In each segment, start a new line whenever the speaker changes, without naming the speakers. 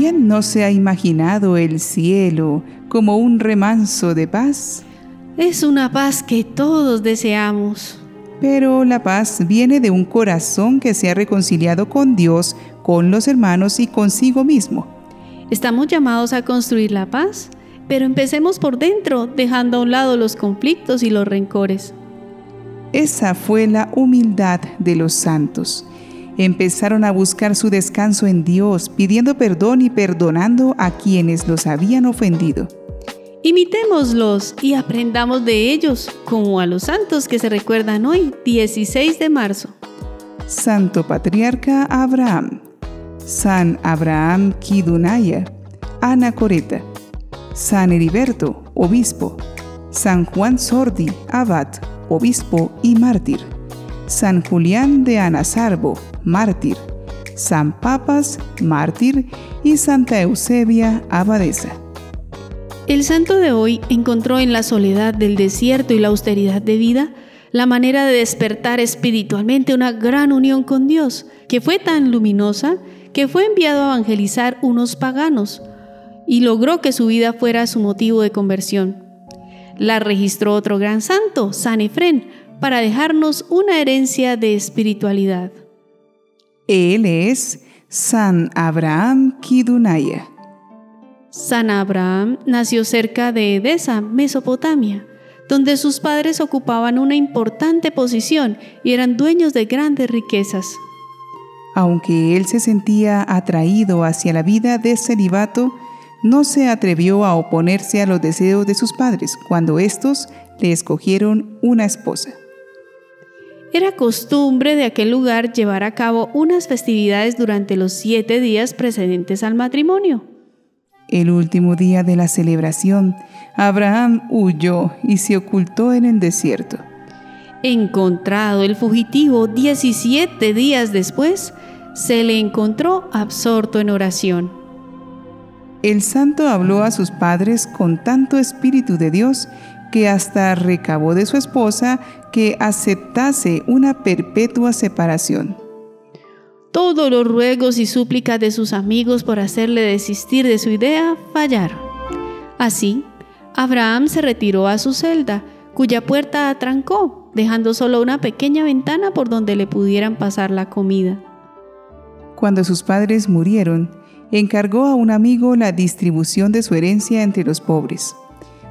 ¿Quién no se ha imaginado el cielo como un remanso de paz?
Es una paz que todos deseamos.
Pero la paz viene de un corazón que se ha reconciliado con Dios, con los hermanos y consigo mismo.
Estamos llamados a construir la paz, pero empecemos por dentro, dejando a un lado los conflictos y los rencores.
Esa fue la humildad de los santos. Empezaron a buscar su descanso en Dios, pidiendo perdón y perdonando a quienes los habían ofendido.
Imitémoslos y aprendamos de ellos, como a los santos que se recuerdan hoy, 16 de marzo.
Santo Patriarca Abraham, San Abraham Kidunaya, Ana Coreta, San Heriberto, Obispo, San Juan Sordi, Abad, Obispo y Mártir, San Julián de Anasarbo, Mártir, San Papas, Mártir y Santa Eusebia, Abadesa.
El santo de hoy encontró en la soledad del desierto y la austeridad de vida la manera de despertar espiritualmente una gran unión con Dios, que fue tan luminosa que fue enviado a evangelizar unos paganos y logró que su vida fuera su motivo de conversión. La registró otro gran santo, San Efrén, para dejarnos una herencia de espiritualidad.
Él es San Abraham Kidunaya.
San Abraham nació cerca de Edesa, Mesopotamia, donde sus padres ocupaban una importante posición y eran dueños de grandes riquezas.
Aunque él se sentía atraído hacia la vida de celibato, no se atrevió a oponerse a los deseos de sus padres cuando éstos le escogieron una esposa.
Era costumbre de aquel lugar llevar a cabo unas festividades durante los siete días precedentes al matrimonio.
El último día de la celebración, Abraham huyó y se ocultó en el desierto.
Encontrado el fugitivo 17 días después, se le encontró absorto en oración.
El santo habló a sus padres con tanto espíritu de Dios que hasta recabó de su esposa que aceptase una perpetua separación.
Todos los ruegos y súplicas de sus amigos por hacerle desistir de su idea fallaron. Así, Abraham se retiró a su celda, cuya puerta atrancó, dejando solo una pequeña ventana por donde le pudieran pasar la comida.
Cuando sus padres murieron, encargó a un amigo la distribución de su herencia entre los pobres.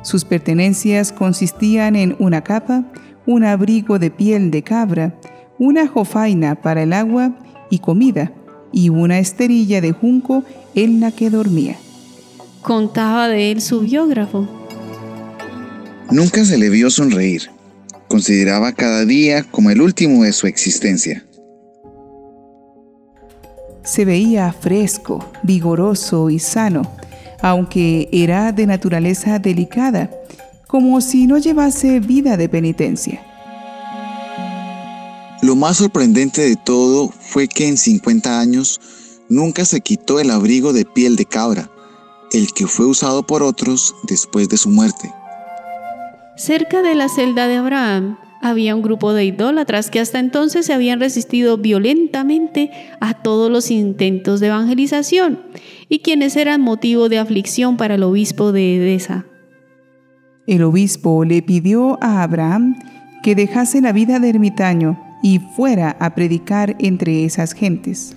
Sus pertenencias consistían en una capa, un abrigo de piel de cabra, una jofaina para el agua y comida, y una esterilla de junco en la que dormía.
Contaba de él su biógrafo.
Nunca se le vio sonreír. Consideraba cada día como el último de su existencia.
Se veía fresco, vigoroso y sano, aunque era de naturaleza delicada, como si no llevase vida de penitencia.
Lo más sorprendente de todo fue que en 50 años nunca se quitó el abrigo de piel de cabra, el que fue usado por otros después de su muerte.
Cerca de la celda de Abraham había un grupo de idólatras que hasta entonces se habían resistido violentamente a todos los intentos de evangelización y quienes eran motivo de aflicción para el obispo de Edesa.
El obispo le pidió a Abraham que dejase la vida de ermitaño y fuera a predicar entre esas gentes.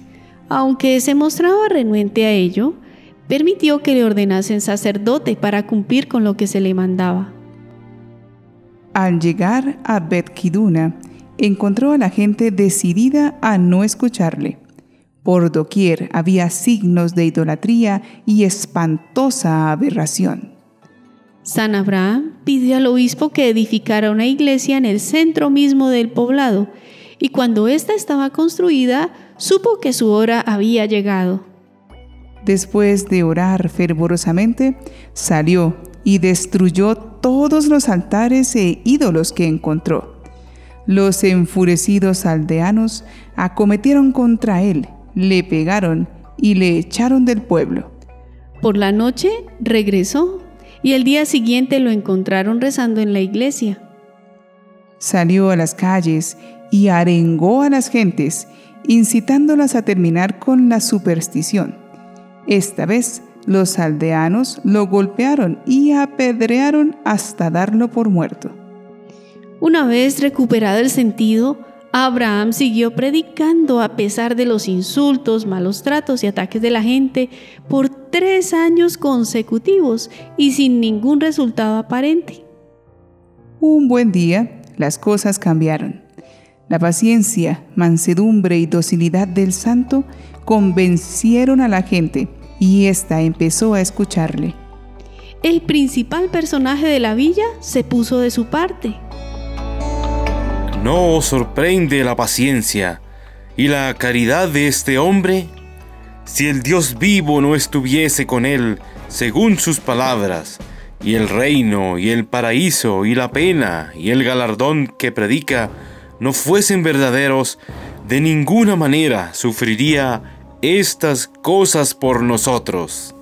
Aunque se mostraba renuente a ello, permitió que le ordenasen sacerdote para cumplir con lo que se le mandaba.
Al llegar a Bet-Kiduna, encontró a la gente decidida a no escucharle. Por doquier había signos de idolatría y espantosa aberración.
San Abraham pidió al obispo que edificara una iglesia en el centro mismo del poblado y cuando ésta estaba construida, supo que su hora había llegado.
Después de orar fervorosamente, salió y destruyó todos los altares e ídolos que encontró. Los enfurecidos aldeanos acometieron contra él, le pegaron y le echaron del pueblo.
Por la noche regresó y el día siguiente lo encontraron rezando en la iglesia.
Salió a las calles y arengó a las gentes, incitándolas a terminar con la superstición. Esta vez los aldeanos lo golpearon y apedrearon hasta darlo por muerto.
Una vez recuperado el sentido, Abraham siguió predicando a pesar de los insultos, malos tratos y ataques de la gente por tres años consecutivos y sin ningún resultado aparente.
Un buen día, las cosas cambiaron. La paciencia, mansedumbre y docilidad del santo convencieron a la gente y ésta empezó a escucharle.
El principal personaje de la villa se puso de su parte.
¿No os sorprende la paciencia y la caridad de este hombre? Si el Dios vivo no estuviese con él, según sus palabras, y el reino y el paraíso y la pena y el galardón que predica no fuesen verdaderos, de ninguna manera sufriría estas cosas por nosotros.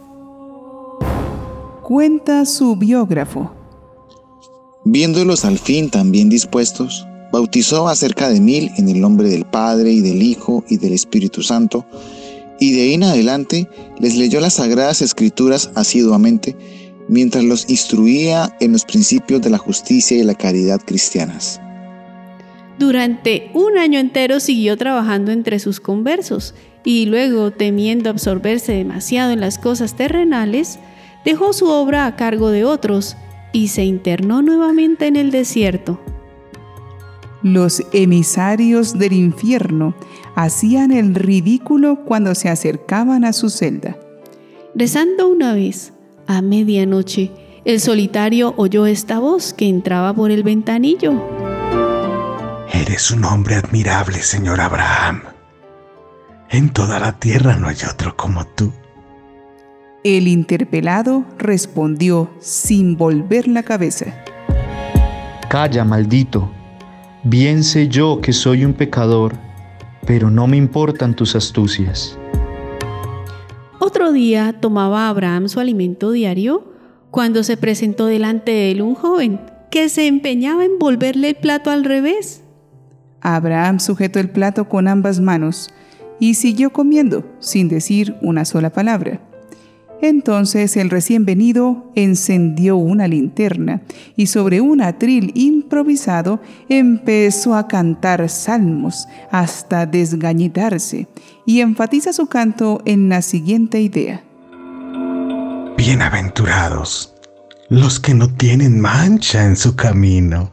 Cuenta su biógrafo.
Viéndolos al fin tan bien dispuestos, bautizó a cerca de mil en el nombre del Padre y del Hijo y del Espíritu Santo, y de ahí en adelante les leyó las sagradas escrituras asiduamente, mientras los instruía en los principios de la justicia y la caridad cristianas.
Durante un año entero siguió trabajando entre sus conversos y luego, temiendo absorberse demasiado en las cosas terrenales, dejó su obra a cargo de otros y se internó nuevamente en el desierto.
Los emisarios del infierno hacían el ridículo cuando se acercaban a su celda.
Rezando una vez, a medianoche, el solitario oyó esta voz que entraba por el ventanillo.
Eres un hombre admirable, señor Abraham. En toda la tierra no hay otro como tú.
El interpelado respondió sin volver la cabeza.
Calla, maldito. Bien sé yo que soy un pecador, pero no me importan tus astucias.
Otro día tomaba Abraham su alimento diario cuando se presentó delante de él un joven que se empeñaba en volverle el plato al revés.
Abraham sujetó el plato con ambas manos y siguió comiendo sin decir una sola palabra. Entonces el recién venido encendió una linterna y sobre un atril improvisado empezó a cantar salmos hasta desgañitarse y enfatiza su canto en la siguiente idea.
Bienaventurados los que no tienen mancha en su camino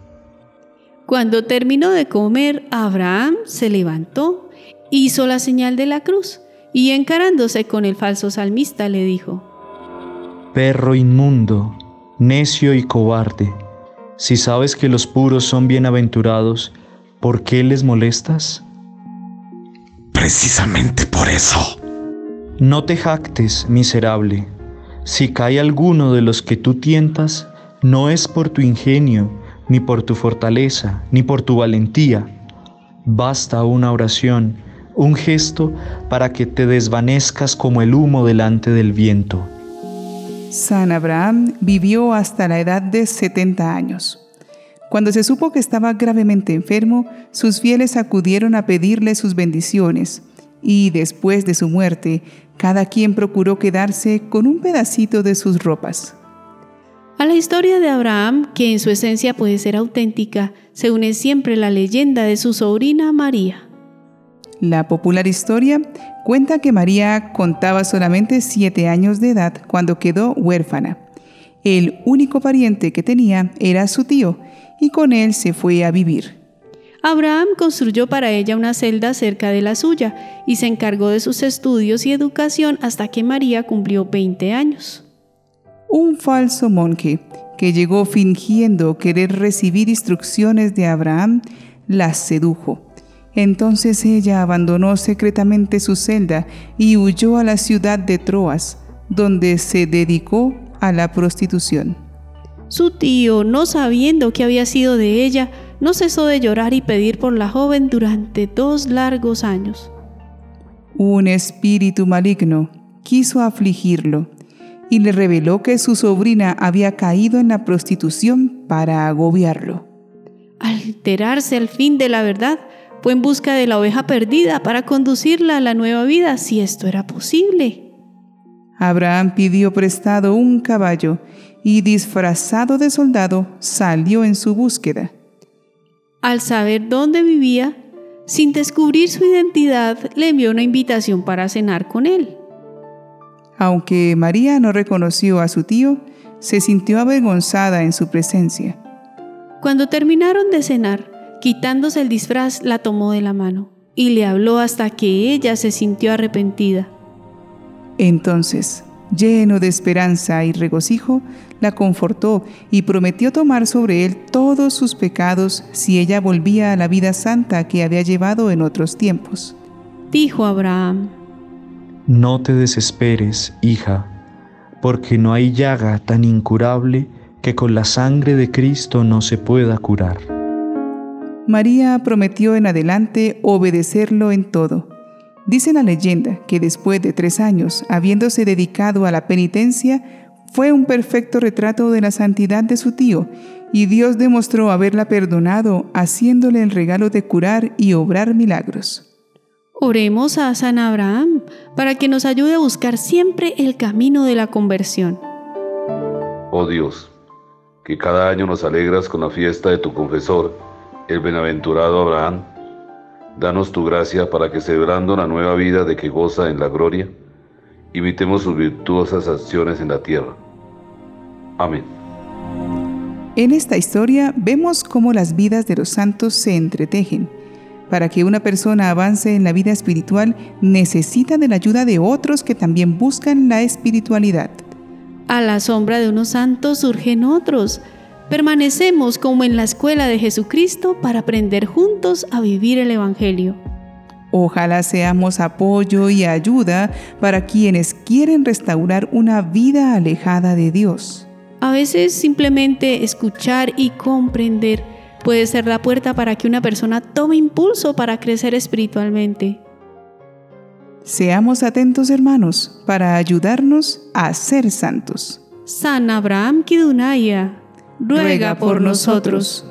cuando terminó de comer, Abraham se levantó, hizo la señal de la cruz y encarándose con el falso salmista le dijo,
Perro inmundo, necio y cobarde, si sabes que los puros son bienaventurados, ¿por qué les molestas?
Precisamente por eso.
No te jactes, miserable. Si cae alguno de los que tú tientas, no es por tu ingenio, ni por tu fortaleza, ni por tu valentía. Basta una oración, un gesto para que te desvanezcas como el humo delante del viento.
San Abraham vivió hasta la edad de 70 años. Cuando se supo que estaba gravemente enfermo, sus fieles acudieron a pedirle sus bendiciones y después de su muerte, cada quien procuró quedarse con un pedacito de sus ropas.
A la historia de Abraham, que en su esencia puede ser auténtica, se une siempre la leyenda de su sobrina María.
La popular historia cuenta que María contaba solamente siete años de edad cuando quedó huérfana. El único pariente que tenía era su tío, y con él se fue a vivir.
Abraham construyó para ella una celda cerca de la suya y se encargó de sus estudios y educación hasta que María cumplió 20 años
un falso monje que llegó fingiendo querer recibir instrucciones de Abraham, la sedujo. Entonces ella abandonó secretamente su celda y huyó a la ciudad de Troas, donde se dedicó a la prostitución.
Su tío, no sabiendo qué había sido de ella, no cesó de llorar y pedir por la joven durante dos largos años.
Un espíritu maligno quiso afligirlo y le reveló que su sobrina había caído en la prostitución para agobiarlo.
Al enterarse al fin de la verdad, fue en busca de la oveja perdida para conducirla a la nueva vida si esto era posible.
Abraham pidió prestado un caballo y disfrazado de soldado salió en su búsqueda.
Al saber dónde vivía, sin descubrir su identidad, le envió una invitación para cenar con él.
Aunque María no reconoció a su tío, se sintió avergonzada en su presencia.
Cuando terminaron de cenar, quitándose el disfraz, la tomó de la mano y le habló hasta que ella se sintió arrepentida.
Entonces, lleno de esperanza y regocijo, la confortó y prometió tomar sobre él todos sus pecados si ella volvía a la vida santa que había llevado en otros tiempos.
Dijo Abraham,
No te desesperes, hija, porque no hay llaga tan incurable que con la sangre de Cristo no se pueda curar.
María prometió en adelante obedecerlo en todo. Dice la leyenda que después de tres años, habiéndose dedicado a la penitencia, fue un perfecto retrato de la santidad de su tío, y Dios demostró haberla perdonado, haciéndole el regalo de curar y obrar milagros.
Oremos a San Abraham para que nos ayude a buscar siempre el camino de la conversión.
Oh Dios, que cada año nos alegras con la fiesta de tu confesor, el bienaventurado Abraham, danos tu gracia para que celebrando la nueva vida de que goza en la gloria, imitemos sus virtuosas acciones en la tierra. Amén.
En esta historia vemos cómo las vidas de los santos se entretejen. Para que una persona avance en la vida espiritual necesita de la ayuda de otros que también buscan la espiritualidad.
A la sombra de unos santos surgen otros. Permanecemos como en la escuela de Jesucristo para aprender juntos a vivir el Evangelio.
Ojalá seamos apoyo y ayuda para quienes quieren restaurar una vida alejada de Dios.
A veces simplemente escuchar y comprender puede ser la puerta para que una persona tome impulso para crecer espiritualmente.
Seamos atentos hermanos para ayudarnos a ser santos.
San Abraham Kidunaya, ruega por nosotros.